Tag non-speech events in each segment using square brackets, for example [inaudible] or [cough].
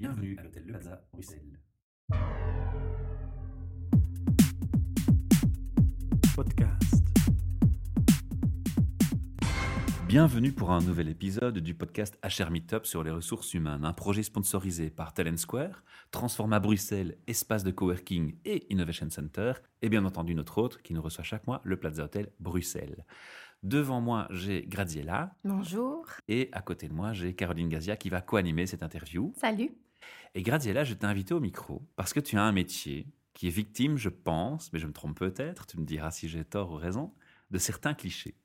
Bienvenue à l'hôtel Le Plaza, Bruxelles. Podcast. Bienvenue pour un nouvel épisode du podcast HR Meetup sur les ressources humaines, un projet sponsorisé par Talent Square, Transforma Bruxelles, espace de coworking et Innovation Center, et bien entendu notre autre qui nous reçoit chaque mois, le Plaza Hotel Bruxelles. Devant moi, j'ai Graziella Bonjour. et à côté de moi, j'ai Caroline Gazia qui va co-animer cette interview. Salut. Et Graziella, je t'ai invité au micro parce que tu as un métier qui est victime, je pense, mais je me trompe peut-être, tu me diras si j'ai tort ou raison, de certains clichés.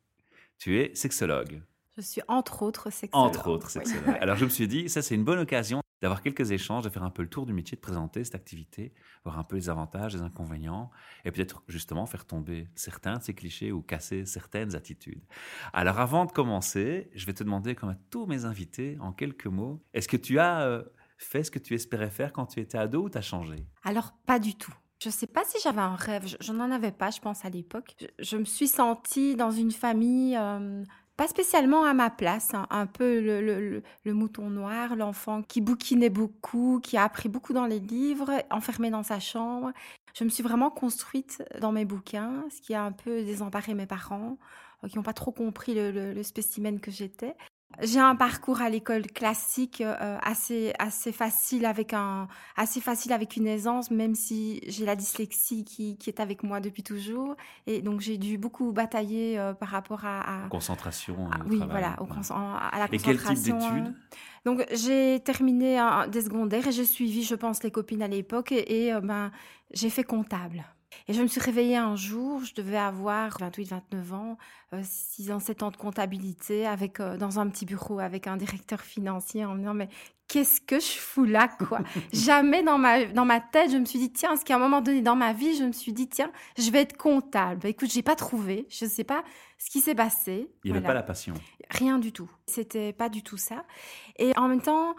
Tu es sexologue, Je suis entre autres sexologue. entre autres Oui. sexologue. [laughs] Alors je me suis dit, ça c'est une bonne occasion d'avoir quelques échanges, de faire un peu le tour du métier, de présenter cette activité, voir un peu les avantages, les inconvénients, et peut-être justement faire tomber certains de ces clichés ou casser certaines attitudes. Alors avant de commencer, je vais te demander, comme à tous mes invités, en quelques mots, est-ce que tu as euh, fait ce que tu espérais faire quand tu étais ado ou t'as changé? Alors, pas du tout. Je ne sais pas si j'avais un rêve. Je, n'en avais pas, je pense, à l'époque. Je, me suis sentie dans une famille euh, pas spécialement à ma place. hein. un peu le, le- mouton noir, l'enfant qui bouquinait beaucoup, qui a appris beaucoup dans les livres, enfermé dans sa chambre. Je me suis vraiment construite dans mes bouquins, ce qui a un peu désemparé mes parents, euh, qui n'ont pas trop compris le- le spécimen que j'étais. J'ai un parcours à l'école classique euh, assez assez facile avec un assez facile avec une aisance même si j'ai la dyslexie qui, qui est avec moi depuis toujours et donc j'ai dû beaucoup batailler euh, par rapport à, à- Concentration à- oui travail. voilà au Ouais. à la Et quel type concentration d'études? Hein. donc j'ai terminé un- des secondaires et j'ai suivi je pense les copines à l'époque et, et, euh, ben j'ai fait comptable et je me suis réveillée un jour, je devais avoir 28, 29 ans, 6 ans, 7 ans de comptabilité avec, euh, dans un petit bureau avec un directeur financier en me disant, mais qu'est-ce que je fous là, quoi? [laughs] Jamais dans ma, dans ma tête, je me suis dit, tiens, parce qu'à un moment donné dans ma vie, je me suis dit, tiens, je vais être comptable? Bah, écoute, j'ai pas trouvé, je sais pas ce qui s'est passé. Il n'y avait pas la passion. Rien du tout. C'était pas du tout ça. Et en même temps,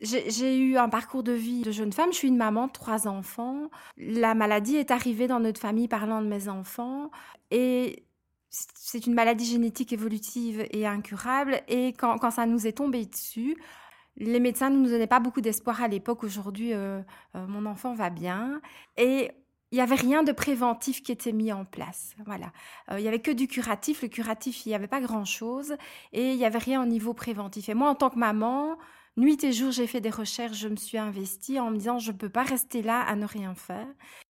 j'ai eu un parcours de vie de jeune femme. Je suis une maman de trois enfants. La maladie est arrivée dans notre famille parlant de mes enfants. Et c'est une maladie génétique évolutive et incurable. Et quand, quand ça nous est tombé dessus, les médecins ne nous donnaient pas beaucoup d'espoir à l'époque. Aujourd'hui, euh, euh, mon enfant va bien. Et il n'y avait rien de préventif qui était mis en place. Voilà. Euh, il n'y avait que du curatif. Le curatif, il n'y avait pas grand-chose. Et il n'y avait rien au niveau préventif. Et moi, en tant que maman, nuit et jour, j'ai fait des recherches, je me suis investie en me disant, je ne peux pas rester là à ne rien faire.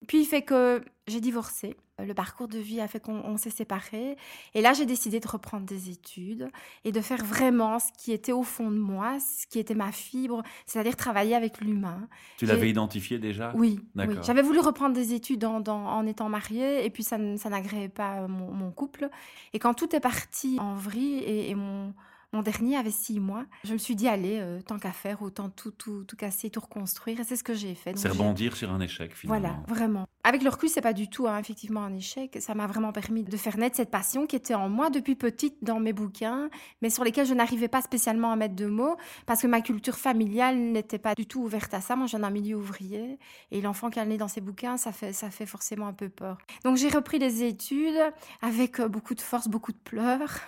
Puis, il fait que j'ai divorcé. Le parcours de vie a fait qu'on on s'est séparés. Et là, j'ai décidé de reprendre des études et de faire vraiment ce qui était au fond de moi, ce qui était ma fibre, c'est-à-dire travailler avec l'humain. Tu l'avais identifié déjà? Oui, oui. D'accord. J'avais voulu reprendre des études en, dans- en étant mariée et puis ça, n'agréait pas euh, mon, mon couple. Et quand tout est parti en vrille et, et mon, mon dernier avait six mois, je me suis dit, allez, euh, tant qu'à faire, autant tout, tout, tout casser, tout reconstruire. Et c'est ce que j'ai fait. C'est rebondir sur un échec finalement. voilà, vraiment. Avec le recul, c'est pas du tout hein, effectivement un échec. Ça m'a vraiment permis de faire naître cette passion qui était en moi depuis petite dans mes bouquins, mais sur lesquels je n'arrivais pas spécialement à mettre de mots parce que ma culture familiale n'était pas du tout ouverte à ça. Moi, je viens d'un milieu ouvrier et l'enfant qui est né dans ses bouquins, ça fait, ça fait forcément un peu peur. Donc, j'ai repris les études avec euh, beaucoup de force, beaucoup de pleurs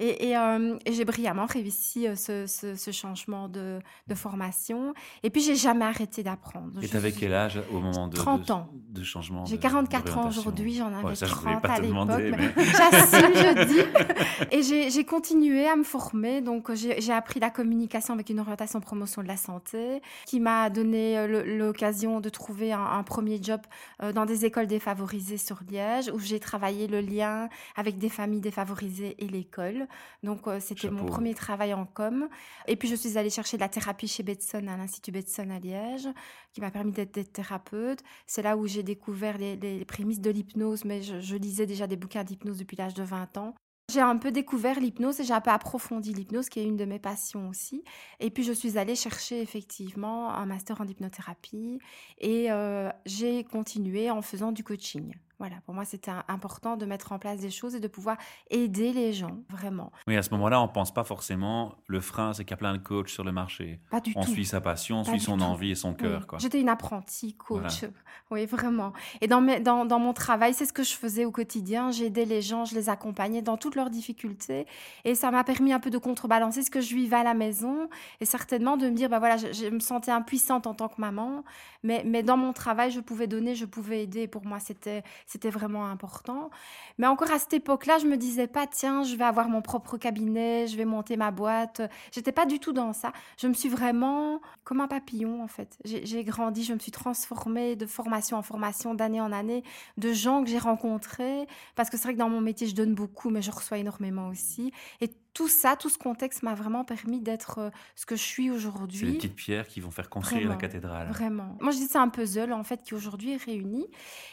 et, et, euh, et j'ai brillamment réussi euh, ce, ce- ce changement de, de formation. Et puis, j'ai jamais arrêté d'apprendre. Et t'avais suis- quel âge au moment de, 30 de, ans. de changement j'ai de- 44 ans aujourd'hui, j'en avais Ouais, ça, je voulais 30 pas à l'époque. mais [laughs] J'assume, je dis. Et j'ai j'ai continué à me former. Donc, j'ai j'ai appris la communication avec une orientation promotion de la santé qui m'a donné euh, l'occasion de trouver un, un premier job euh, dans des écoles défavorisées sur Liège où j'ai travaillé le lien avec des familles défavorisées et l'école. Donc, c'était mon. Premier travail en com. Et puis, je suis allée chercher de la thérapie chez Betson, à l'Institut Betson à Liège, qui m'a permis d'être thérapeute. C'est là où j'ai découvert les, prémices de l'hypnose, mais je, je lisais déjà des bouquins d'hypnose depuis l'âge de 20 ans. J'ai un peu découvert l'hypnose et j'ai un peu approfondi l'hypnose, qui est une de mes passions aussi. Et puis je suis allée chercher effectivement un master en hypnothérapie et euh, j'ai continué en faisant du coaching. Voilà, pour moi, c'était important de mettre en place des choses et de pouvoir aider les gens, vraiment. Oui, à ce moment-là, on ne pense pas forcément le frein, c'est qu'il y a plein de coachs sur le marché. Pas du on tout. suit sa passion, on Pas suit son tout. envie et son cœur. Oui. J'étais une apprentie coach. [laughs] Oui, vraiment. Et dans, mes- dans, dans mon travail, c'est ce que je faisais au quotidien. J'aidais les gens, je les accompagnais dans toutes leurs difficultés. Et ça m'a permis un peu de contrebalancer ce que je vivais à la maison. Et certainement de me dire, bah voilà, je, je me sentais impuissante en tant que maman. Mais, mais dans mon travail, je pouvais donner, je pouvais aider. Pour moi, c'était c'était vraiment important. Mais encore à cette époque-là, je me disais pas, tiens, je vais avoir mon propre cabinet, je vais monter ma boîte. J'étais pas du tout dans ça. Je me suis vraiment comme un papillon, en fait. J'ai grandi, je me suis transformée de formation en formation, d'année en année, de gens que j'ai rencontrés. Parce que c'est vrai que dans mon métier, je donne beaucoup, mais je reçois énormément aussi. Et tout ça, tout ce contexte m'a vraiment permis d'être euh, ce que je suis C'est les aujourd'hui. petites pierres qui vont faire construire la cathédrale. Vraiment. Moi, je dis c'est un puzzle, en fait, qui aujourd'hui est réuni.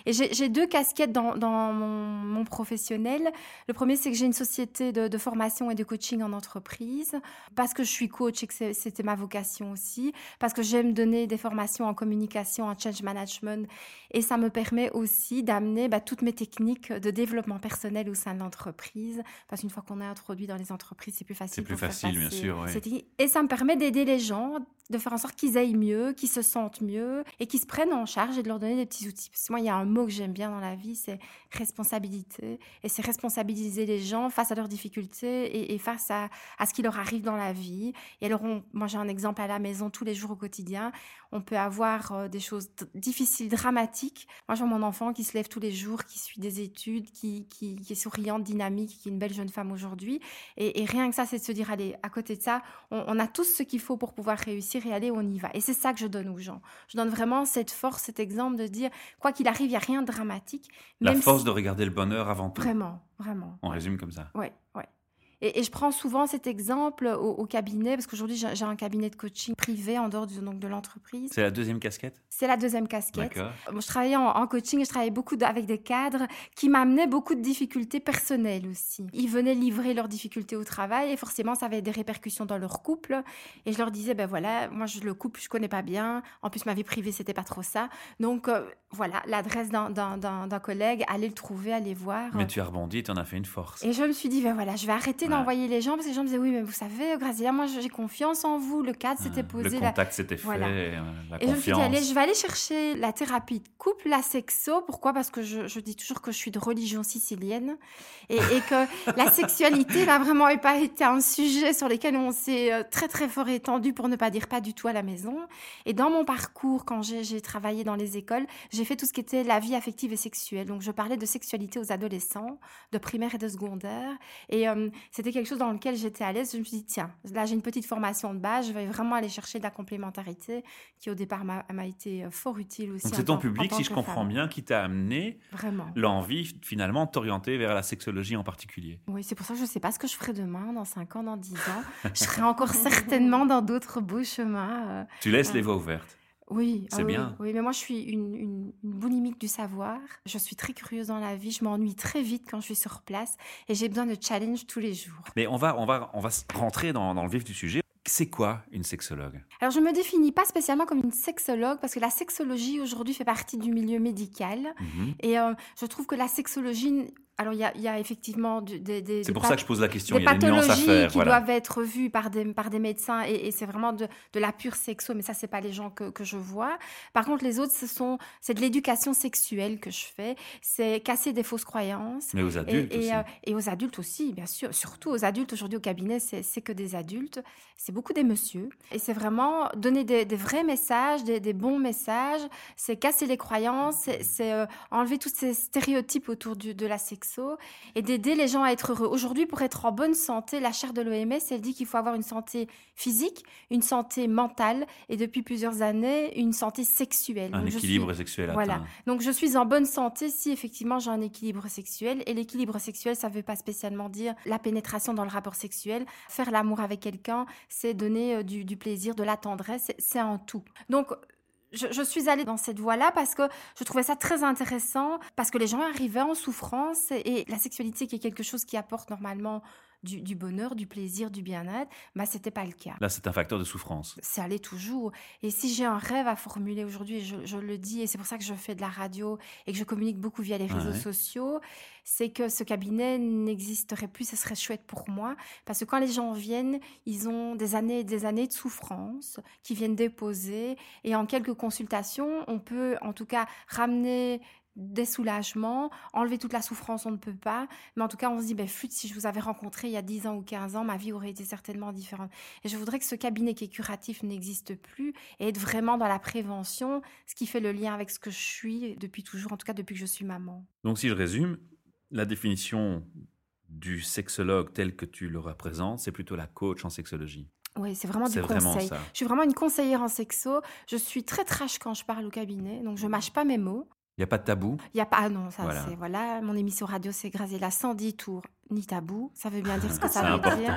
Et j'ai deux casquettes dans, dans mon, mon professionnel. Le premier, c'est que j'ai une société de, de formation et de coaching en entreprise, parce que je suis coach et que c'était ma vocation aussi, parce que j'aime donner des formations en communication, en change management. Et ça me permet aussi d'amener bah, toutes mes techniques de développement personnel au sein de l'entreprise. Parce qu'une fois qu'on est introduit dans les entreprises, c'est plus facile. C'est plus facile, bien sûr, oui. Et ça me permet d'aider les gens, de faire en sorte qu'ils aillent mieux, qu'ils se sentent mieux et qu'ils se prennent en charge et de leur donner des petits outils. Parce que moi, il y a un mot que j'aime bien dans la vie, c'est responsabilité. Et c'est responsabiliser les gens face à leurs difficultés et, et face à, à ce qui leur arrive dans la vie. Et alors, on- moi, j'ai un exemple à la maison tous les jours au quotidien. On peut avoir euh, des choses difficiles, dramatiques. Moi, vois mon enfant qui se lève tous les jours, qui suit des études, qui, qui, qui est souriante, dynamique, qui est une belle jeune femme aujourd'hui. Et, et rien que ça, c'est de se dire, allez, à côté de ça, on, on a tous ce qu'il faut pour pouvoir réussir et aller, on y va. Et c'est ça que je donne aux gens. Je donne vraiment cette force, cet exemple de dire, quoi qu'il arrive, il n'y a rien de dramatique. La force si- de regarder le bonheur avant tout. Vraiment, vraiment. On résume comme ça. Ouais, ouais. Et, et je prends souvent cet exemple au, au cabinet, parce qu'aujourd'hui, j'ai un cabinet de coaching privé en dehors de, donc, de l'entreprise. C'est la deuxième casquette? C'est la deuxième casquette. Je travaillais en, en coaching et je travaillais beaucoup de- avec des cadres qui m'amenaient beaucoup de difficultés personnelles aussi. Ils venaient livrer leurs difficultés au travail et forcément, ça avait des répercussions dans leur couple. Et je leur disais, ben voilà, moi, je, le couple, je connais pas bien. En plus, ma vie privée, c'était pas trop ça. Donc, euh, voilà, l'adresse d'un- collègue, allez le trouver, allez voir. Mais tu as rebondi tu en as fait une force. Et je me suis dit, ben voilà, je vais arrêter Ouais. d'envoyer les gens parce que les gens me disaient, oui, mais vous savez, Graziella, moi, j'ai confiance en vous. Le cadre s'était Ah, posé. Le la- contact s'était fait, Voilà. euh, la et je me suis dit, confiance. allez, je vais aller chercher la thérapie de couple, la sexo. Pourquoi? Parce que je, je dis toujours que je suis de religion sicilienne et, et que la [laughs] sexualité n'a vraiment pas été un sujet sur lequel on s'est euh, très très fort étendu, pour ne pas dire pas du tout à la maison. Et dans mon parcours, quand j'ai travaillé dans les écoles, j'ai fait tout ce qui était la vie affective et sexuelle. Donc je parlais de sexualité aux adolescents, de primaire et de secondaire. Et euh, c'était quelque chose dans lequel j'étais à l'aise. Je me suis dit, tiens, là j'ai une petite formation de base, je vais vraiment aller chercher de la complémentarité qui au départ m'a été euh, fort utile aussi. C'est ton public, si je comprends femme. bien, qui t'a amené l'envie finalement de t'orienter vers la sexologie en particulier. Oui, c'est pour ça que je ne sais pas ce que je ferai demain, dans 5 ans, dans 10 ans. je serai encore certainement dans d'autres beaux chemins. euh, Tu laisses les voies ouvertes. Oui, C'est ah oui, bien. Oui, mais moi, je suis une, une, une boulimique du savoir. Je suis très curieuse dans la vie. Je m'ennuie très vite quand je suis sur place. Et j'ai besoin de challenge tous les jours. Mais on va, on va, on va rentrer dans, dans le vif du sujet. C'est quoi une sexologue? Alors, je me définis pas spécialement comme une sexologue parce que la sexologie aujourd'hui fait partie du milieu médical. Mhm. Et euh, je trouve que la sexologie, alors il y a, il y a effectivement des, des, C'est pour ça que je pose la question. des Il y a des nuances à pathologies faire. qui Voilà. doivent être vues par des, par des médecins et, et c'est vraiment de, de la pure sexo, mais ça, c'est pas les gens que, que je vois. Par contre, les autres, ce sont, c'est de l'éducation sexuelle que je fais, c'est casser des fausses croyances. Mais aux Et, adultes et, aussi. euh, et aux adultes aussi, bien sûr. Surtout aux adultes. Aujourd'hui, au cabinet, c'est que des adultes. C'est beaucoup des messieurs. Et c'est vraiment donner des, des vrais messages, des, des bons messages. C'est casser les croyances. C'est c'est, euh, enlever tous ces stéréotypes autour du- de la sexo et d'aider les gens à être heureux. Aujourd'hui, pour être en bonne santé, la chaire de l'OMS, elle dit qu'il faut avoir une santé physique, une santé mentale et depuis plusieurs années, une santé sexuelle. un Donc, je suis- équilibre sexuel voilà. atteint. donc je suis en bonne santé si effectivement j'ai un équilibre sexuel. Et l'équilibre sexuel, ça ne veut pas spécialement dire la pénétration dans le rapport sexuel. Faire l'amour avec quelqu'un, c'est donner euh, du, du plaisir, de la tendresse, c'est- c'est un tout. Donc je, je suis allée dans cette voie-là parce que je trouvais ça très intéressant, parce que les gens arrivaient en souffrance et, et la sexualité qui est quelque chose qui apporte normalement du, bonheur, du plaisir, du bien-être. Mais bah, c'était pas le cas. Là, c'est un facteur de souffrance. Ça allait toujours. Et si j'ai un rêve à formuler aujourd'hui, je, je, le dis, et c'est pour ça que je fais de la radio et que je communique beaucoup via les réseaux sociaux, c'est que ce cabinet n'existerait plus. Ce serait chouette pour moi. Parce que quand les gens viennent, ils ont des années et des années de souffrance qui viennent déposer. Et en quelques consultations, on peut en tout cas ramener des soulagements, enlever toute la souffrance, on ne peut pas. Mais en tout cas, on se dit, ben, flûte, si je vous avais rencontré il y a 10 ans ou 15 ans, ma vie aurait été certainement différente. Et je voudrais que ce cabinet qui est curatif n'existe plus et être vraiment dans la prévention, ce qui fait le lien avec ce que je suis depuis toujours, en tout cas depuis que je suis maman. Donc, si je résume, la définition du sexologue tel que tu le représentes, c'est plutôt la coach en sexologie. Oui, c'est vraiment du conseil. Je suis vraiment une conseillère en sexo. Je suis très trash quand je parle au cabinet, donc je mâche pas mes mots. Il n'y a pas de tabou Il n'y a pas, ah non, ça c'est, voilà, mon émission radio c'est Grazela 110 tours, ni tabou, ça veut bien dire ce que [laughs] ça veut important. dire.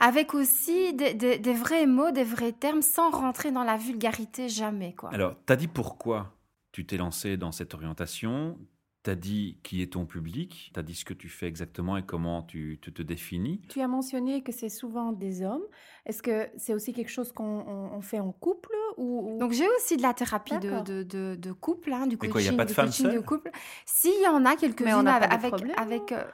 Avec aussi des, des, vrais mots, des vrais termes, sans rentrer dans la vulgarité jamais. Quoi. Alors, tu as dit pourquoi tu t'es lancé dans cette orientation? Tu as dit qui est ton public, tu as dit ce que tu fais exactement et comment tu, te définis. Tu as mentionné que c'est souvent des hommes. Est-ce que c'est aussi quelque chose qu'on fait en couple ou, Donc j'ai aussi de la thérapie de, de, de, couple, hein, du coaching, quoi, y a pas de, femmes de couple. S'il y en a quelques-unes avec, avec, euh,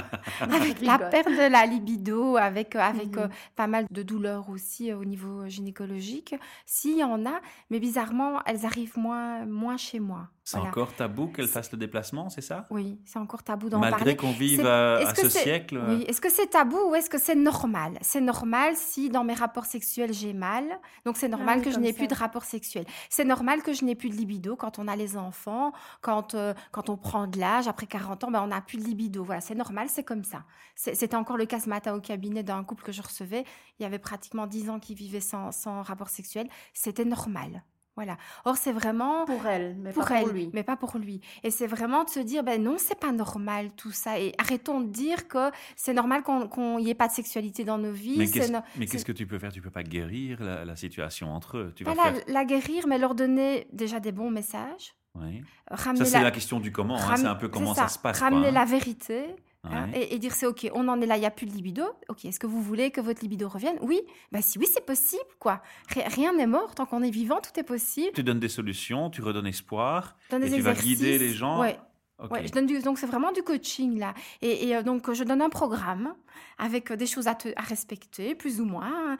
[laughs] avec la perte de la libido, avec, euh, avec euh, mhm. pas mal de douleurs aussi au niveau gynécologique, s'il y en a, mais bizarrement, elles arrivent moins, moins chez moi. C'est encore tabou qu'elle fasse le déplacement, c'est ça? Oui, c'est encore tabou d'en parler. Malgré qu'on vive à, ce siècle Oui, est-ce que c'est tabou ou est-ce que c'est normal? C'est normal si dans mes rapports sexuels j'ai mal, donc c'est normal ah que je n'ai plus de rapports sexuels. C'est normal que je n'ai plus de libido quand on a les enfants, quand, euh, quand on prend de l'âge, après 40 ans, ben on n'a plus de libido. Voilà, c'est normal, c'est comme ça. C'était encore le cas ce matin au cabinet d'un couple que je recevais. Il y avait pratiquement 10 ans qu'ils vivaient sans, sans rapport sexuel. C'était normal. Voilà. Or, c'est vraiment pour elle, mais pas pour lui. Mais pas pour lui. Et c'est vraiment de se dire, ben non, c'est pas normal tout ça. Et arrêtons de dire que c'est normal qu'on n'y ait pas de sexualité dans nos vies. Mais qu'est-ce que tu peux faire? Tu peux pas guérir la, situation entre eux. Tu vas faire... la, guérir, mais leur donner déjà des bons messages. Oui. ça, c'est la... question du comment. Hein. C'est un peu comment ça. se passe. Ramener hein. la vérité. Hein, et, dire c'est ok, on en est là, il n'y a plus de libido. Ok, est-ce que vous voulez que votre libido revienne? Oui, bah si oui, c'est possible, quoi. Rien n'est mort tant qu'on est vivant, tout est possible. Tu donnes des solutions, tu redonnes espoir, et tu vas guider les gens. Ouais. je donne donc c'est vraiment du coaching là. Et, euh, donc je donne un programme avec euh, des choses à, respecter, plus ou moins.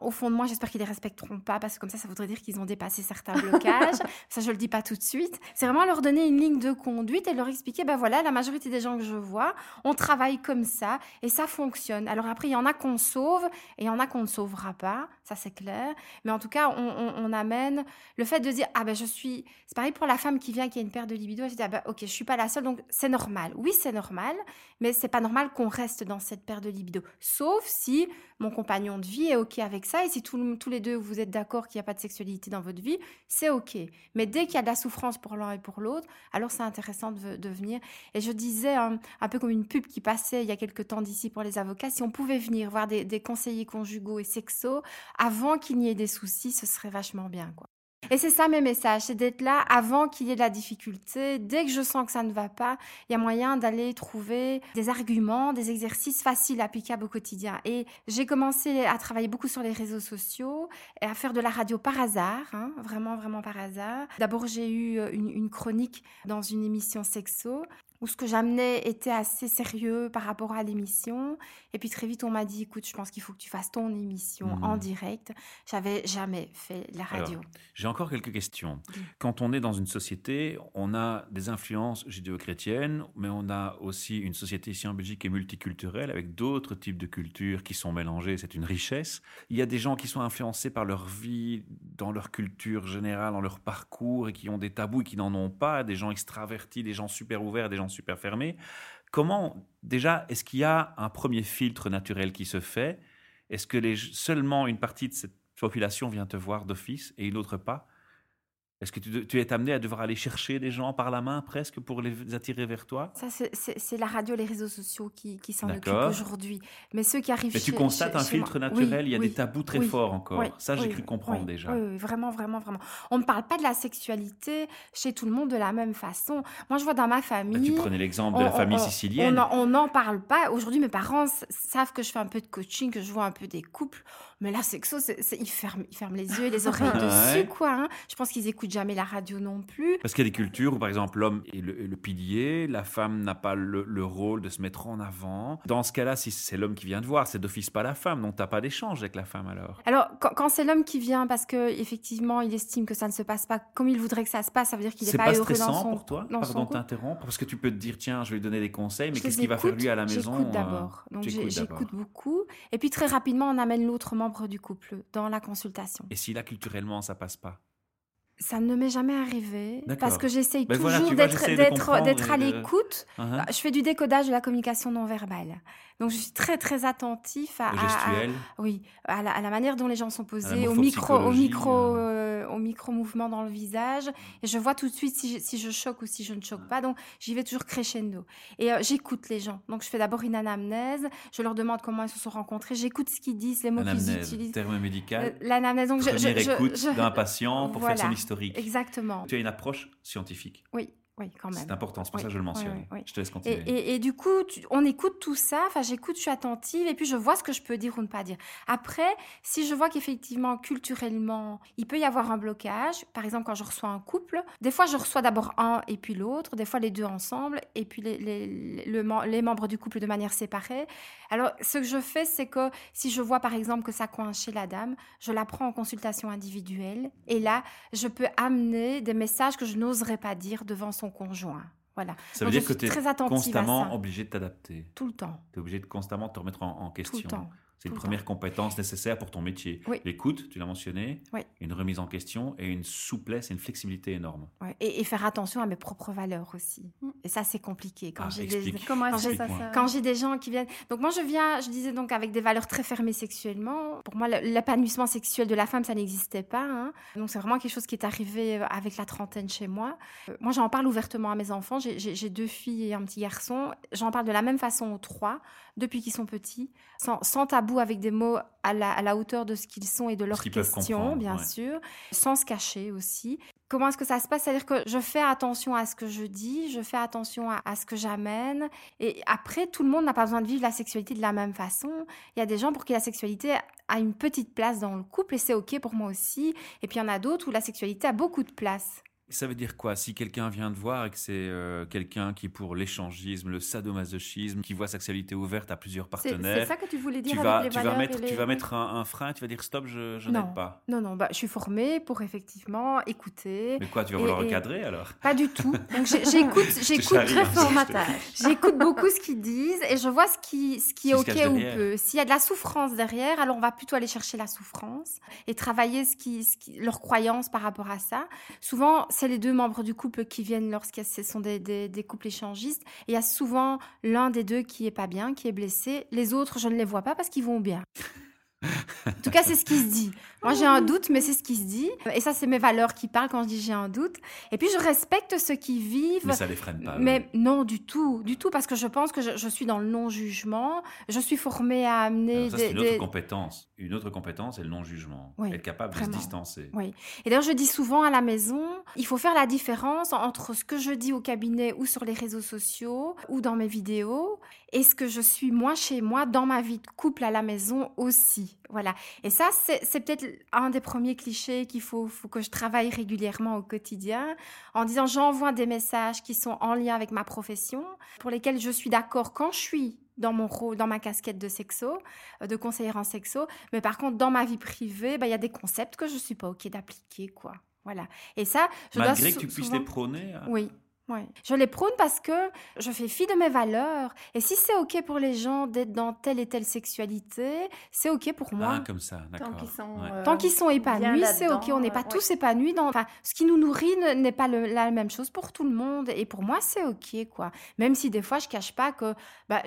au fond de moi, j'espère qu'ils ne les respecteront pas, parce que comme ça, ça voudrait dire qu'ils ont dépassé certains blocages. [laughs] ça, je ne le dis pas tout de suite. C'est vraiment leur donner une ligne de conduite et leur expliquer, ben voilà, la majorité des gens que je vois, on travaille comme ça et ça fonctionne. Alors après, il y en a qu'on sauve et il y en a qu'on ne sauvera pas, ça c'est clair. Mais en tout cas, on, amène le fait de dire, ah ben je suis... C'est pareil pour la femme qui vient, qui a une perte de libido, elle se dit, ah ben ok, je suis pas la seule, donc c'est normal. Oui, c'est normal, mais c'est pas normal qu'on reste dans cette perte de libido. Sauf si mon compagnon de vie est OK avec ça et si tous les deux vous êtes d'accord qu'il n'y a pas de sexualité dans votre vie, c'est OK. Mais dès qu'il y a de la souffrance pour l'un et pour l'autre, alors c'est intéressant de, venir. Et je disais, un, peu comme une pub qui passait il y a quelques temps d'ici pour les avocats, si on pouvait venir voir des, des conseillers conjugaux et sexos avant qu'il n'y ait des soucis, ce serait vachement bien. quoi. Et c'est ça mes messages, c'est d'être là avant qu'il y ait de la difficulté. Dès que je sens que ça ne va pas, il y a moyen d'aller trouver des arguments, des exercices faciles applicables au quotidien. Et j'ai commencé à travailler beaucoup sur les réseaux sociaux et à faire de la radio par hasard, hein, vraiment, vraiment par hasard. D'abord, j'ai eu une, une chronique dans une émission sexo où ce que j'amenais était assez sérieux par rapport à l'émission. Et puis très vite, on m'a dit, écoute, je pense qu'il faut que tu fasses ton émission en mmh. direct. J'avais jamais fait la radio. J'ai encore quelques questions. Quand on est dans une société, on a des influences judéo-chrétiennes, mais on a aussi une société ici en Belgique qui est multiculturelle, avec d'autres types de cultures qui sont mélangées. C'est une richesse. Il y a des gens qui sont influencés par leur vie, dans leur culture générale, dans leur parcours, et qui ont des tabous et qui n'en ont pas. Des gens extravertis, des gens super ouverts, des gens super fermé. Comment, déjà, est-ce qu'il y a un premier filtre naturel qui se fait? Est-ce que seulement une partie de cette population vient te voir d'office et une autre pas? Est-ce que tu, tu es amené à devoir aller chercher des gens par la main presque pour les attirer vers toi? Ça, c'est- la radio, les réseaux sociaux qui, qui s'en occupent aujourd'hui. Mais ceux qui arrivent Mais tu constates chez- un chez filtre moi- naturel, Oui, il y a oui, des tabous très oui, forts encore. Ça, j'ai cru comprendre déjà. Oui, vraiment, vraiment, vraiment. On ne parle pas de la sexualité chez tout le monde de la même façon. Moi, je vois dans ma Bah, famille. tu prenais l'exemple de la famille on- sicilienne. On n'en parle pas. Aujourd'hui, mes parents savent que je fais un peu de coaching, que je vois un peu des couples. Mais la sexo, c'est- c'est- ils, ferment, ils ferment les yeux et les oreilles [laughs] Ouais. dessus, quoi. hein. Je pense qu'ils écoutent jamais la radio non plus. Parce qu'il y a des cultures où, par exemple, l'homme est le, est le pilier, la femme n'a pas le, le rôle de se mettre en avant. Dans ce cas-là, si c'est l'homme qui vient te voir, c'est d'office pas la femme, donc t'as pas d'échange avec la femme alors. Alors, quand, quand c'est l'homme qui vient parce que effectivement, il estime que ça ne se passe pas comme il voudrait que ça se passe, ça veut dire qu'il n'est pas, pas heureux dans son pour toi? dans Pardon t'interrompre, parce que tu peux te dire, tiens, je vais lui donner des conseils, mais Je qu'est-ce qu'il va faire lui à la maison J'écoute euh, d'abord. Donc d'abord. j'écoute beaucoup. Et puis très rapidement, on amène l'autre membre du couple dans la consultation. Et si là, culturellement, ça passe pas? Ça ne m'est jamais arrivé parce que j'essaye Ben toujours voilà, d'être à de- l'écoute. Hein, hein Je fais du décodage de la communication non verbale. Donc je suis très très attentif à, à- oui, à la, à la manière dont les gens sont posés, au micro, au micro, euh. Euh, au micro mouvement dans le visage, et je vois tout de suite si je, si je choque ou si je ne choque pas. Donc j'y vais toujours crescendo. Et euh, j'écoute les gens. Donc je fais d'abord une anamnèse. Je leur demande comment ils se sont rencontrés. J'écoute ce qu'ils disent, les mots qu'ils utilisent. terme Euh, médical. L'anamnèse. Donc je, je- Première je- écoute d'un patient pour faire son historique. Exactement. Tu as une approche scientifique. Oui, oui, quand même. C'est important, c'est pour Oui, ça que je le mentionne. oui. Je te laisse continuer. et- et du coup, tu- on écoute tout ça. Enfin, j'écoute, je suis attentive, et puis je vois ce que je peux dire ou ne pas dire. Après, si je vois qu'effectivement, culturellement, il peut y avoir un blocage. Par exemple, quand je reçois un couple, des fois, je reçois d'abord un et puis l'autre, des fois les deux ensemble, et puis les, les- le les membres du couple de manière séparée. Alors, ce que je fais, c'est que si je vois par exemple que ça coince chez la dame, je la prends en consultation individuelle, et là, je peux amener des messages que je n'oserais pas dire devant son conjoint. Voilà. ça veut Donc, dire que tu es constamment obligé de t'adapter. Tout le temps. Tu es obligé de constamment te remettre en, en Tout le question. temps. C'est une première compétence nécessaire pour ton métier. Oui. L'écoute, tu l'as mentionné, Oui. une remise en question et une souplesse et une flexibilité énorme. Ouais. Et, et faire attention à mes propres valeurs aussi. Mm. Et ça, c'est compliqué. Quand Ah, j'ai des, quand j'ai des gens qui viennent. Donc, moi, je viens, je disais donc, avec des valeurs très fermées sexuellement. Pour moi, l'épanouissement sexuel de la femme, ça n'existait pas. hein. Donc, c'est vraiment quelque chose qui est arrivé euh, avec la trentaine chez moi. Euh, Moi, j'en parle ouvertement à mes enfants. J'ai- J'ai j'ai deux filles et un petit garçon. J'en parle de la même façon aux trois, depuis qu'ils sont petits, sans, sans tabou, avec des mots à la, à la hauteur de ce qu'ils sont et de leurs questions, bien ouais. sûr, sans se cacher aussi. Comment est-ce que ça se passe? C'est-à-dire que je fais attention à ce que je dis, je fais attention à, à ce que j'amène. Et après, tout le monde n'a pas besoin de vivre la sexualité de la même façon. Il y a des gens pour qui la sexualité a une petite place dans le couple et c'est OK pour moi aussi. Et puis il y en a d'autres où la sexualité a beaucoup de place. Ça veut dire quoi? Si quelqu'un vient te voir et que c'est euh, quelqu'un qui est pour l'échangisme, le sadomasochisme, qui voit sa sexualité ouverte à plusieurs C'est c'est partenaires, ça que tu voulais dire tu avec vas, les tu vas mettre, et les... tu vas mettre un, un frein, tu vas dire stop, je, je n'aide pas. Non, non, bah, je suis formée pour effectivement écouter. Mais quoi, tu vas vouloir recadrer alors? Pas du tout. Donc j'écoute, [laughs] hein, Réformatage. j'écoute beaucoup ce qu'ils disent et je vois ce qui, ce qui est ok ou peu. S'il y a de la souffrance derrière, alors on va plutôt aller chercher la souffrance et travailler ce qui, ce qui- leurs croyances par rapport à ça. Souvent, c'est les deux membres du couple qui viennent lorsque ce sont des, des- couples échangistes. Il y a souvent l'un des deux qui est pas bien, qui est blessé. Les autres, je ne les vois pas parce qu'ils vont bien. En tout cas, c'est ce qui se dit. Moi, j'ai un doute, mais c'est ce qui se dit. Et ça, c'est mes valeurs qui parlent quand je dis j'ai un doute. Et puis, je respecte ceux qui vivent. Mais ça les freine pas. Mais non, du tout, du tout, parce que je pense que je, je suis dans le non-jugement. Je suis formée à amener Alors ça, c'est une autre des- compétence. Une autre compétence, c'est le non-jugement. Oui, Être capable de se distancer. Oui. Et d'ailleurs, je dis souvent à la maison, il faut faire la différence entre ce que je dis au cabinet ou sur les réseaux sociaux ou dans mes vidéos et ce que je suis moi chez moi dans ma vie de couple à la maison aussi. Voilà. Et ça, c'est peut-être un des premiers clichés qu'il faut, faut que je travaille régulièrement au quotidien en disant j'envoie des messages qui sont en lien avec ma profession, pour lesquels je suis d'accord quand je suis dans mon rôle, dans ma casquette de sexo, euh, de conseillère en sexo, mais par contre dans ma vie privée, bah, il y a des concepts que je suis pas ok d'appliquer, quoi. Voilà. Et ça, je Malgré dois que tu puisses souvent- les prôner. hein. Oui. Ouais. Je les prône parce que je fais fi de mes valeurs. Et si c'est OK pour les gens d'être dans telle et telle sexualité, c'est OK pour moi. Ah, comme ça, d'accord. Tant qu'ils sont, Ouais. euh, Tant qu'ils sont épanouis, c'est OK. On n'est pas tous épanouis. Dans... Enfin, ce qui nous nourrit ne- n'est pas le- la même chose pour tout le monde. Et pour moi, c'est OK, quoi. Même si des fois, je cache pas que bah,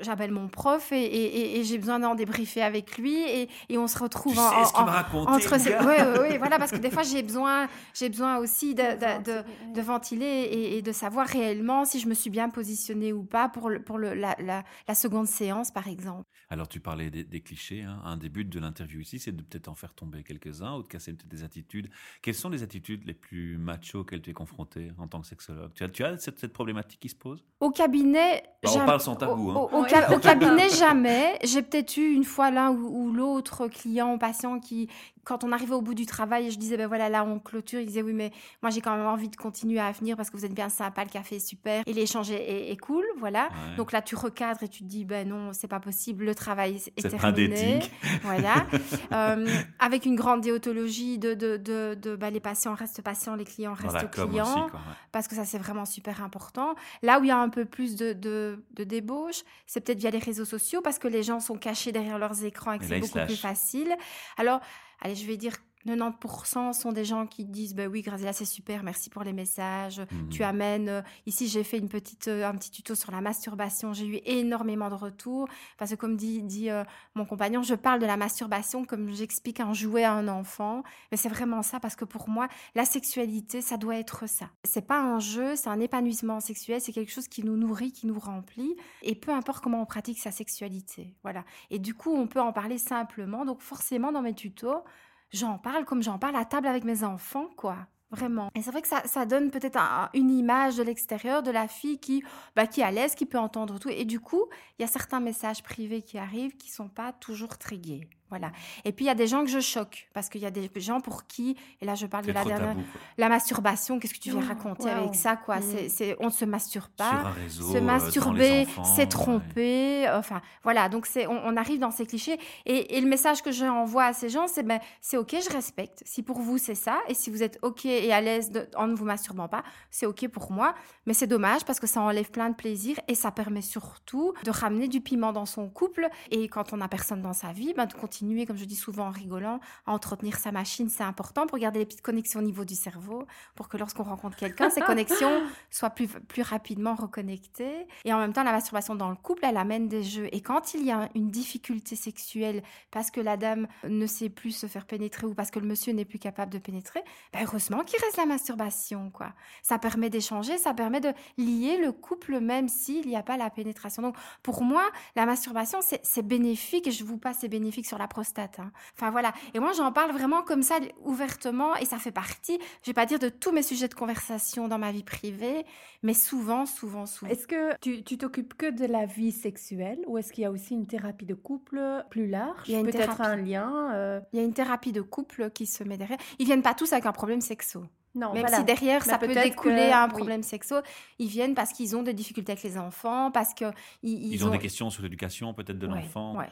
j'appelle mon prof et, et- et- et j'ai besoin d'en débriefer avec lui et, et on se retrouve Tu en, sais ce qu'il en- raconté, entre Oui, oui, voilà, parce que des fois, j'ai besoin, j'ai besoin aussi de, [laughs] de- de- ventiler. de ventiler et, et de savoir réellement si je me suis bien positionnée ou pas pour, le- pour le- la, la- la seconde séance, par exemple. Alors, tu parlais des, des clichés. hein. Un des buts de l'interview ici, c'est de peut-être en faire tomber quelques-uns ou de casser peut-être des attitudes. Quelles sont les attitudes les plus macho auxquelles tu es confronté en tant que sexologue? Tu as, tu as cette, cette problématique qui se pose? Au cabinet, Bah, on parle sans tabou, Au, hein. au- au Oui. ca- au cabinet, [laughs] jamais. J'ai peut-être eu une fois l'un ou, ou l'autre client ou patient qui, quand on arrivait au bout du travail, et je disais ben voilà là on clôture, il disait oui mais moi j'ai quand même envie de continuer à venir parce que vous êtes bien sympa, le café est super et l'échange est, est- est cool, voilà. Ouais. Donc là tu recadres et tu te dis ben non c'est pas possible, le travail est C'est pas terminé. [laughs] Voilà. Euh, avec une grande déontologie de, de, de, de, ben, les patients restent patients, les clients restent clients aussi, quoi. ouais. parce que ça c'est vraiment super important. Là où il y a un peu plus de, de, de débauche, c'est peut-être via les réseaux sociaux parce que les gens sont cachés derrière leurs écrans et que c'est beaucoup plus facile. Alors, allez, je vais dire 90% sont des gens qui disent bah oui Graziella c'est super merci pour les messages. Mhm. tu amènes euh, ici j'ai fait une petite euh, un petit tuto sur la masturbation j'ai eu énormément de retours. Parce que comme dit dit euh, mon compagnon je parle de la masturbation comme j'explique un jouet à un enfant. Mais c'est vraiment ça parce que pour moi la sexualité ça doit être ça. C'est pas un jeu c'est un épanouissement sexuel c'est quelque chose qui nous nourrit qui nous remplit. Et peu importe comment on pratique sa sexualité voilà. Et du coup on peut en parler simplement. Donc forcément dans mes tutos j'en parle comme j'en parle à table avec mes enfants, quoi. Vraiment. Et c'est vrai que ça, ça donne peut-être un- une image de l'extérieur de la fille qui, bah, qui est à l'aise, qui peut entendre tout. Et du coup, il y a certains messages privés qui arrivent qui sont pas toujours très gais. Voilà. Et puis, il y a des gens que je choque. Parce qu'il y a des gens pour qui, et là, je parle de la dernière, tabou, la masturbation. Qu'est-ce que tu viens Oh, raconter wow. avec ça, quoi? Mm. On ne se masturbe Sur pas un réseau, se euh, masturber, c'est ouais. tromper, enfin voilà, donc c'est on, on arrive dans ces clichés et, et le message que je envoie à ces gens, c'est ben c'est ok, je respecte. Si pour vous c'est ça et si vous êtes ok et à l'aise en ne vous masturbant pas, c'est ok pour moi, mais c'est dommage parce que ça enlève plein de plaisir et ça permet surtout de ramener du piment dans son couple et quand on n'a personne dans sa vie, ben de continuer, comme je dis souvent en rigolant, à entretenir sa machine, c'est important pour garder les petites connexions au niveau du cerveau, pour que lorsqu'on rencontre quelqu'un, ces [laughs] connexions soient plus, plus rapidement reconnectées. Et en même temps, la masturbation dans le couple, elle amène des jeux. Et quand il y a une difficulté sexuelle parce que la dame ne sait plus se faire pénétrer ou parce que le monsieur n'est plus capable de pénétrer, ben heureusement qu'il reste la masturbation, quoi. Ça permet d'échanger, ça permet de lier le couple même s'il n'y a pas la pénétration. Donc, pour moi, la masturbation, c'est bénéfique je vous passe, c'est bénéfique sur la prostate. hein. Enfin, voilà. Et moi, j'en parle vraiment comme ça, ouvertement, et ça fait partie, je vais pas dire de tous mes sujets de conversation dans ma vie privée, mais souvent, souvent, souvent. Est-ce que tu t'occupes que de la vie sexuelle ou est-ce qu'il y a aussi une thérapie de couple plus large? Il y a Peut-être un lien euh, Il y a une thérapie de couple qui se met derrière. Ils viennent pas tous avec un problème sexo. Non, Même voilà. si derrière, Mais ça peut découler que- à un oui. problème sexo, ils viennent parce qu'ils ont des difficultés avec les enfants, parce que ils, Ils, ont, des questions sur l'éducation peut-être de Ouais, l'enfant. ouais,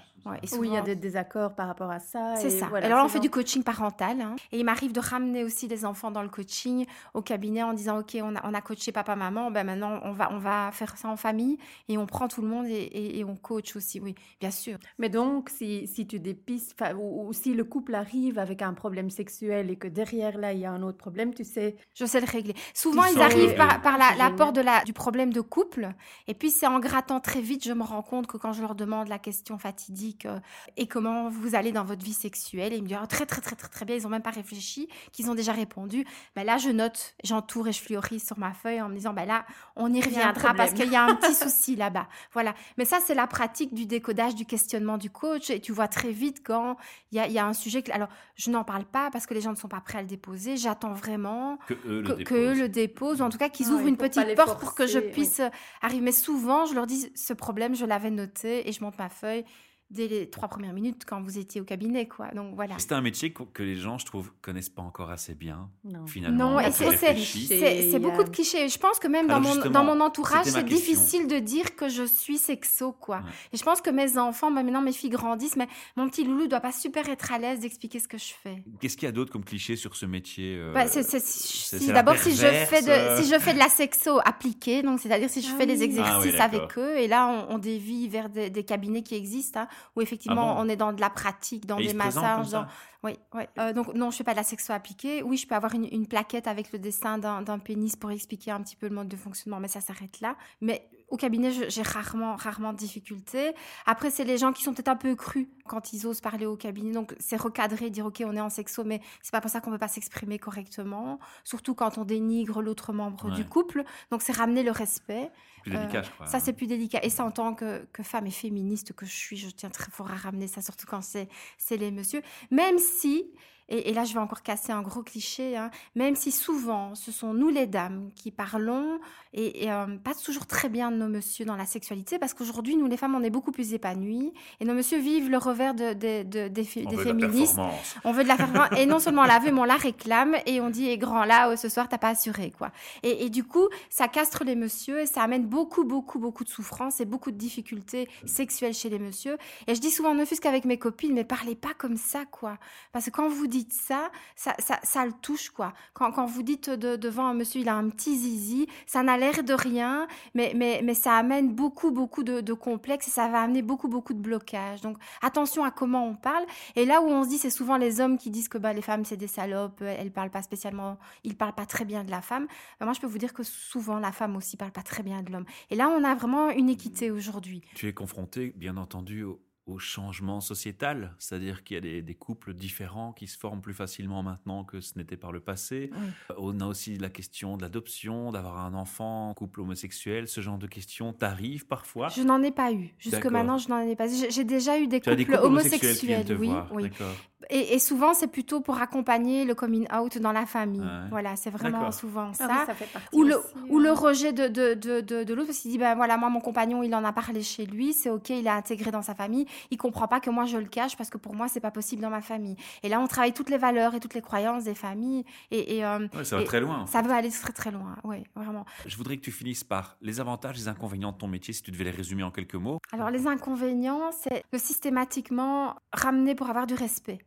Oui, il y a des désaccords par rapport à ça. C'est ça. voilà, Alors, on fait du coaching parental. hein. et il m'arrive de ramener aussi des enfants dans le coaching au cabinet en disant OK, on a, on a coaché papa-maman, ben maintenant, on va, on va faire ça en famille et on prend tout le monde et, et- et on coach aussi. Oui, bien sûr. Mais donc, si, si tu dépistes, ou si le couple arrive avec un problème sexuel et que derrière là, il y a un autre problème, tu sais, Je sais le régler. Souvent, Ils arrivent euh, par, par la- de la, du problème de couple. Et puis, c'est en grattant très vite, je me rends compte que quand je leur demande la question fatidique euh, et comment vous allez dans votre vie sexuelle, et ils me disent très, très, très, très, très bien. Ils n'ont même pas réfléchi, qu'ils ont déjà répondu. Ben là, je note, j'entoure et je fluorise sur ma feuille en me disant ben là, on y reviendra parce qu'il y a un petit [laughs] souci là-bas. Voilà. Mais ça, c'est la pratique du décodage, du questionnement du coach. Et tu vois très vite quand il y a, y a un sujet. Que... Alors, je n'en parle pas parce que les gens ne sont pas prêts à le déposer. J'attends vraiment Que eux le que, que eux déposent. le déposent, ou en tout cas qu'ils Ah ouvrent une petite porte pour que je oui. puisse arriver. Mais souvent, je leur dis ce problème, je l'avais noté et je monte ma feuille. Dès les trois premières minutes quand vous étiez au cabinet, quoi. Donc voilà. C'est un métier que les gens, je trouve, connaissent pas encore assez bien, Non. finalement. Non, c'est- tu c'est- réfléchis. C'est c'est beaucoup de clichés. Je pense que même dans mon, dans mon entourage, c'est difficile de dire que je suis sexo, quoi. Ouais. Et je pense que mes enfants, bah, maintenant mes filles grandissent, mais mon petit loulou doit pas super être à l'aise d'expliquer ce que je fais. Qu'est-ce qu'il y a d'autre comme cliché sur ce métier euh, Bah, c'est- c'est- c'est- si- c'est la D'abord, si je fais de euh. si je fais de la sexo appliquée, donc c'est-à-dire si je Ah fais exercices Ah oui, avec eux, et là on, on dévie vers des, des cabinets qui existent, hein, où effectivement Ah bon on est dans de la pratique, dans Et des massages, dans- oui, oui. Euh, donc non, je fais pas de la sexo appliquée. Oui, je peux avoir une, une plaquette avec le dessin d'un d'un pénis pour expliquer un petit peu le mode de fonctionnement, mais ça s'arrête là. Mais au cabinet, j'ai rarement, rarement de difficultés. Après, c'est les gens qui sont peut-être un peu crus quand ils osent parler au cabinet. Donc, c'est recadrer, dire ok, on est en sexo, mais c'est pas pour ça qu'on peut pas s'exprimer correctement. Surtout quand on dénigre l'autre membre du couple. Donc, c'est ramener le respect. plus délicat, je crois. Ça, c'est plus délicat. Et ça, en tant que, que femme et féministe que je suis, je tiens très fort à ramener ça, surtout quand c'est c'est les messieurs. Même si, et, et là, je vais encore casser un gros cliché, hein, même si souvent, ce sont nous les dames qui parlons, et, et, euh, pas toujours très bien de nos messieurs dans la sexualité, parce qu'aujourd'hui, nous les femmes, on est beaucoup plus épanouies, et nos messieurs vivent le revers de, de- de- des, On des de féministes. performance. On veut de la faire et non seulement on la veut, mais on la réclame et on dit et grand là, euh, ce soir t'as pas assuré quoi. Et, et du coup, ça castre les messieurs et ça amène beaucoup, beaucoup, beaucoup de souffrance et beaucoup de difficultés sexuelles chez les messieurs. Et je dis souvent, ne fût-ce qu'avec mes copines, mais parlez pas comme ça quoi. Parce que quand vous dites ça, ça, ça, ça le touche quoi. Quand, quand vous dites de- devant un monsieur, il a un petit zizi, ça n'a l'air de rien, mais, mais, mais ça amène beaucoup, beaucoup de, complexes et ça va amener beaucoup, beaucoup de blocages. Donc attention à comment on parle. Et là où on se dit, c'est souvent les hommes qui disent que bah, les femmes, c'est des salopes, elles elles parlent pas spécialement, ils parlent pas très bien de la femme. Bah, moi, je peux vous dire que souvent, la femme aussi parle pas très bien de l'homme. Et là, on a vraiment une équité aujourd'hui. Tu es confronté, bien entendu, au changement sociétal, c'est-à-dire qu'il y a des, des couples différents qui se forment plus facilement maintenant que ce n'était par le passé. On a aussi la question de l'adoption, d'avoir un enfant, couple homosexuel, ce genre de questions t'arrive parfois? Je n'en ai pas eu. Jusque maintenant, je n'en ai pas eu. J'ai- déjà eu des couples homosexuels qui te oui. voir, oui. d'accord. Et, et souvent, c'est plutôt pour accompagner le coming out dans la famille. Ouais. Voilà, c'est vraiment souvent Ah ça. oui, ça fait partie Ou le, aussi, ou le rejet de, de, de, de, de l'autre, parce qu'il dit, ben voilà, moi, mon compagnon, il en a parlé chez lui, c'est ok, il est intégré dans sa famille, il comprend pas que moi, je le cache, parce que pour moi, c'est pas possible dans ma famille. Et là, on travaille toutes les valeurs et toutes les croyances des familles, et, et, euh, Ouais, ça va Et très loin. ça veut aller très très loin, oui, vraiment. Je voudrais que tu finisses par les avantages et les inconvénients de ton métier, si tu devais les résumer en quelques mots. Alors, les inconvénients, c'est de systématiquement ramener pour avoir du respect.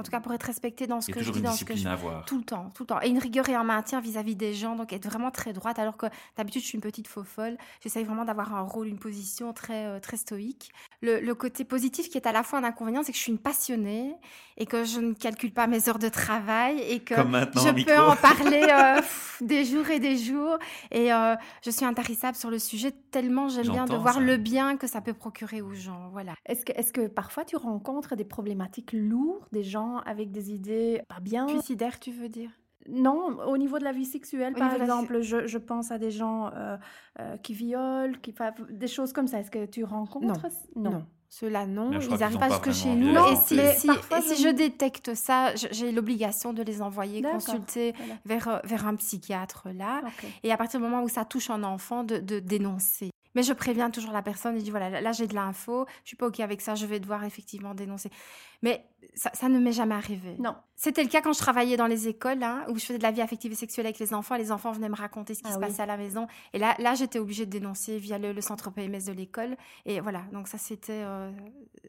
En tout cas, pour être respecté dans ce que je dis, dans ce que je discipline à avoir. Tout le temps, tout le temps. Et une rigueur et un maintien vis-à-vis des gens, donc être vraiment très droite, alors que d'habitude je suis une petite faux folle. J'essaye vraiment d'avoir un rôle, une position très, euh, très stoïque. Le, le côté positif qui est à la fois un inconvénient, c'est que je suis une passionnée et que je ne calcule pas mes heures de travail et que je micro. peux en parler [laughs] euh, des jours et des jours. Et euh, je suis intarissable sur le sujet tellement j'aime bien de voir ça. le bien que ça peut procurer aux gens. Voilà. Est-ce que, est que parfois tu rencontres des problématiques lourdes, des gens avec des idées pas bien Suicidaire, tu veux dire? Non, au niveau de la vie sexuelle, Au par la exemple, je, je pense à des gens euh, euh, qui violent, qui, des choses comme ça. Est-ce que tu rencontres Non. Ceux-là, non. Mais je crois Ils n'arrivent pas jusque chez nous. et si, si- Parfois, et si je- je détecte ça, j'ai l'obligation de les envoyer consulter Voilà. vers, euh, vers un psychiatre là. Et à partir du moment où ça touche un enfant, de, de dénoncer. Mais je préviens toujours la personne et dis voilà, là, là, j'ai de l'info, je suis pas OK avec ça, je vais devoir effectivement dénoncer. Mais ça, ça ne m'est jamais arrivé. Non. C'était le cas quand je travaillais dans les écoles, hein, où je faisais de la vie affective et sexuelle avec les enfants. Les enfants venaient me raconter ce qui Ah se oui. passait à la maison. Et là, là j'étais obligée de dénoncer via le, le centre PMS de l'école. Et voilà, donc ça, c'était euh,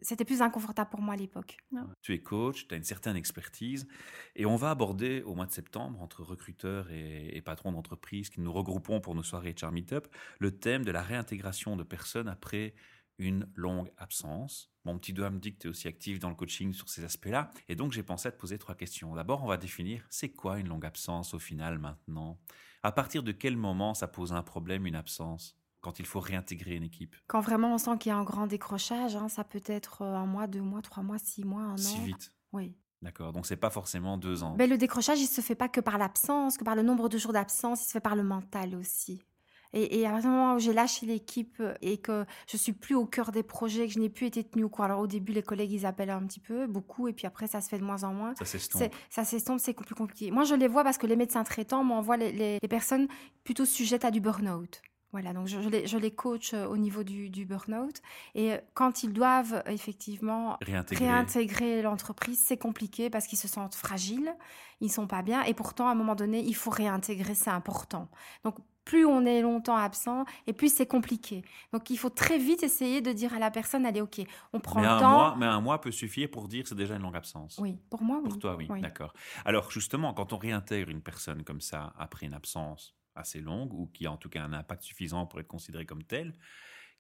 c'était plus inconfortable pour moi à l'époque. Tu es coach, tu as une certaine expertise, et on va aborder au mois de septembre, entre recruteurs et, et patrons d'entreprise qui nous regroupons pour nos soirées Char Meetup, le thème de la réintégration de personnes après une longue absence. Mon petit doigt me dit que tu es aussi actif dans le coaching sur ces aspects-là, et donc j'ai pensé à te poser trois questions. D'abord, on va définir c'est quoi une longue absence au final maintenant? À partir de quel moment ça pose un problème, une absence? Quand il faut réintégrer une équipe? Quand vraiment on sent qu'il y a un grand décrochage, hein, ça peut être euh, un mois, deux mois, trois mois, six mois, un an. si vite Oui. D'accord, donc c'est pas forcément deux ans. Mais le décrochage, il se fait pas que par l'absence, que par le nombre de jours d'absence, il se fait par le mental aussi. Et, et à partir du moment où j'ai lâché l'équipe et que je suis plus au cœur des projets, que je n'ai plus été tenue au courant. Alors au début, les collègues, ils appellent un petit peu, beaucoup, et puis après, ça se fait de moins en moins. Ça s'estompe. Ça s'estompe, c'est plus compliqué. Moi, je les vois parce que les médecins traitants m'envoient les, les- les personnes plutôt sujettes à du burn-out. Voilà, donc je, les, je les coach au niveau du, du burn-out. Et quand ils doivent effectivement Réintégrer. réintégrer l'entreprise, c'est compliqué parce qu'ils se sentent fragiles, ils sont pas bien. Et pourtant, à un moment donné, il faut réintégrer, c'est important. Donc, plus on est longtemps absent, et plus c'est compliqué. Donc, il faut très vite essayer de dire à la personne, allez, ok, on prend Mais le un, temps. mois, mais un mois peut suffire pour dire c'est déjà une longue absence. Oui, pour moi, oui. Pour toi, oui, d'accord. Alors justement, quand on réintègre une personne comme ça après une absence assez longue ou qui a en tout cas un impact suffisant pour être considérée comme telle,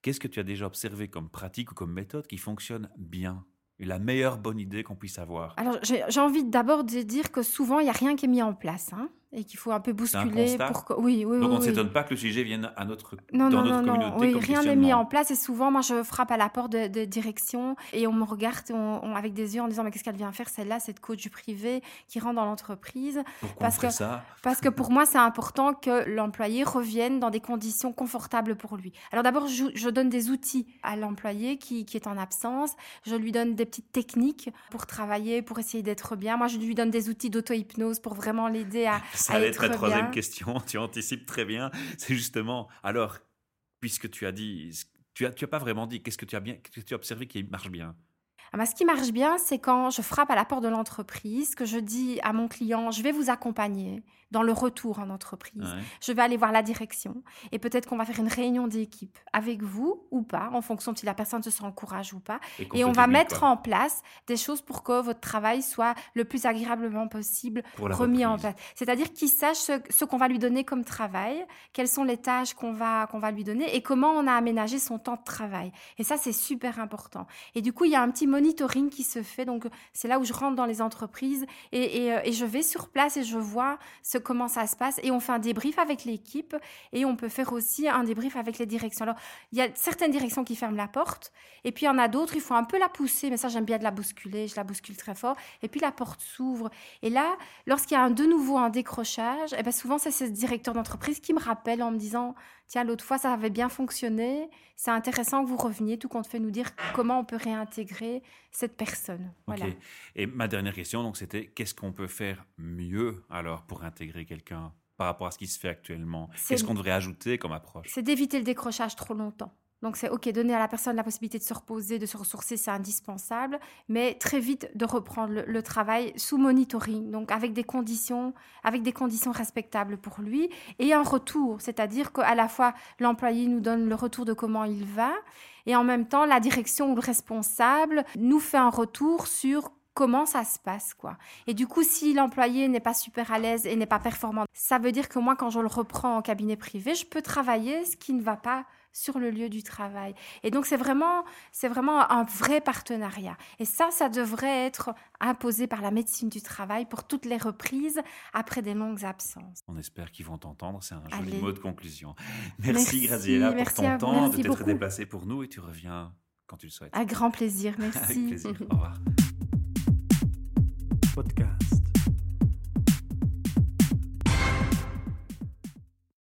qu'est-ce que tu as déjà observé comme pratique ou comme méthode qui fonctionne bien la meilleure bonne idée qu'on puisse avoir? Alors, j'ai j'ai envie d'abord de dire que souvent, il n'y a rien qui est mis en place. hein, et qu'il faut un peu un bousculer constat pour que... Oui, oui, Donc oui. on ne s'étonne pas que le sujet vienne à notre, Non, dans non, notre non, communauté non. Oui, comme rien n'est mis en place et souvent, moi, je frappe à la porte de, de direction et on me regarde on- on- avec des yeux en disant mais qu'est-ce qu'elle vient faire celle-là, cette coach du privé qui rentre dans l'entreprise? Pourquoi parce on que- ça? Parce que pour moi, c'est important que l'employé revienne dans des conditions confortables pour lui. Alors d'abord, je, je donne des outils à l'employé qui, qui est en absence. Je lui donne des petites techniques pour travailler, pour essayer d'être bien. Moi, je lui donne des outils d'auto-hypnose pour vraiment l'aider à, Ça allait être la troisième bien. question, [laughs] tu anticipes très bien. C'est justement, alors, puisque tu as dit, tu as, tu as pas vraiment dit, qu'est-ce que tu as bien, qu'est-ce que tu as observé qui marche bien? Ah ce qui marche bien, c'est quand je frappe à la porte de l'entreprise, que je dis à mon client, je vais vous accompagner dans le retour en entreprise. Ouais. Je vais aller voir la direction et peut-être qu'on va faire une réunion d'équipe avec vous ou pas, en fonction de si la personne se sent en courage ou pas. Et on va mettre quoi, en place des choses pour que votre travail soit le plus agréablement possible remis en place. C'est-à-dire qu'il sache ce, ce qu'on va lui donner comme travail, quelles sont les tâches qu'on va, qu'on va lui donner et comment on a aménagé son temps de travail. Et ça, c'est super important. Et du coup, il y a un petit monitoring qui se fait. Donc, c'est là où je rentre dans les entreprises et, et, euh, et je vais sur place et je vois ce, comment ça se passe. Et on fait un débrief avec l'équipe et on peut faire aussi un débrief avec les directions. Alors, il y a certaines directions qui ferment la porte et puis il y en a d'autres, il faut un peu la pousser. Mais ça, j'aime bien de la bousculer. Je la bouscule très fort. Et puis, la porte s'ouvre. Et là, lorsqu'il y a un, de nouveau un décrochage, eh ben souvent c'est ce directeur d'entreprise qui me rappelle en me disant Tiens, l'autre fois ça avait bien fonctionné, c'est intéressant que vous reveniez, tout compte fait nous dire comment on peut réintégrer cette personne. Voilà. Ok. Et ma dernière question, donc, c'était qu'est-ce qu'on peut faire mieux alors pour intégrer quelqu'un par rapport à ce qui se fait actuellement? Qu'est-ce qu'on devrait ajouter comme approche? C'est d'éviter le décrochage trop longtemps. Donc c'est ok, donner à la personne la possibilité de se reposer, de se ressourcer, c'est indispensable, mais très vite de reprendre le, travail sous monitoring, donc avec des conditions, avec des conditions respectables pour lui et un retour, c'est-à-dire qu'à la fois l'employé nous donne le retour de comment il va et en même temps la direction ou le responsable nous fait un retour sur comment ça se passe quoi. Et du coup, si l'employé n'est pas super à l'aise et n'est pas performant, ça veut dire que moi, quand je le reprends en cabinet privé, je peux travailler ce qui ne va pas sur le lieu du travail. Et donc, c'est vraiment, c'est vraiment un vrai partenariat. Et ça, ça devrait être imposé par la médecine du travail pour toutes les reprises après des longues absences. On espère qu'ils vont t'entendre. C'est un joli Allez. mot de conclusion. Merci, Merci, Graziella pour merci ton à vous. temps, Merci de t'être beaucoup. déplacé pour nous et tu reviens quand tu le souhaites. Un grand plaisir. Merci. Avec plaisir. Au revoir. Podcast.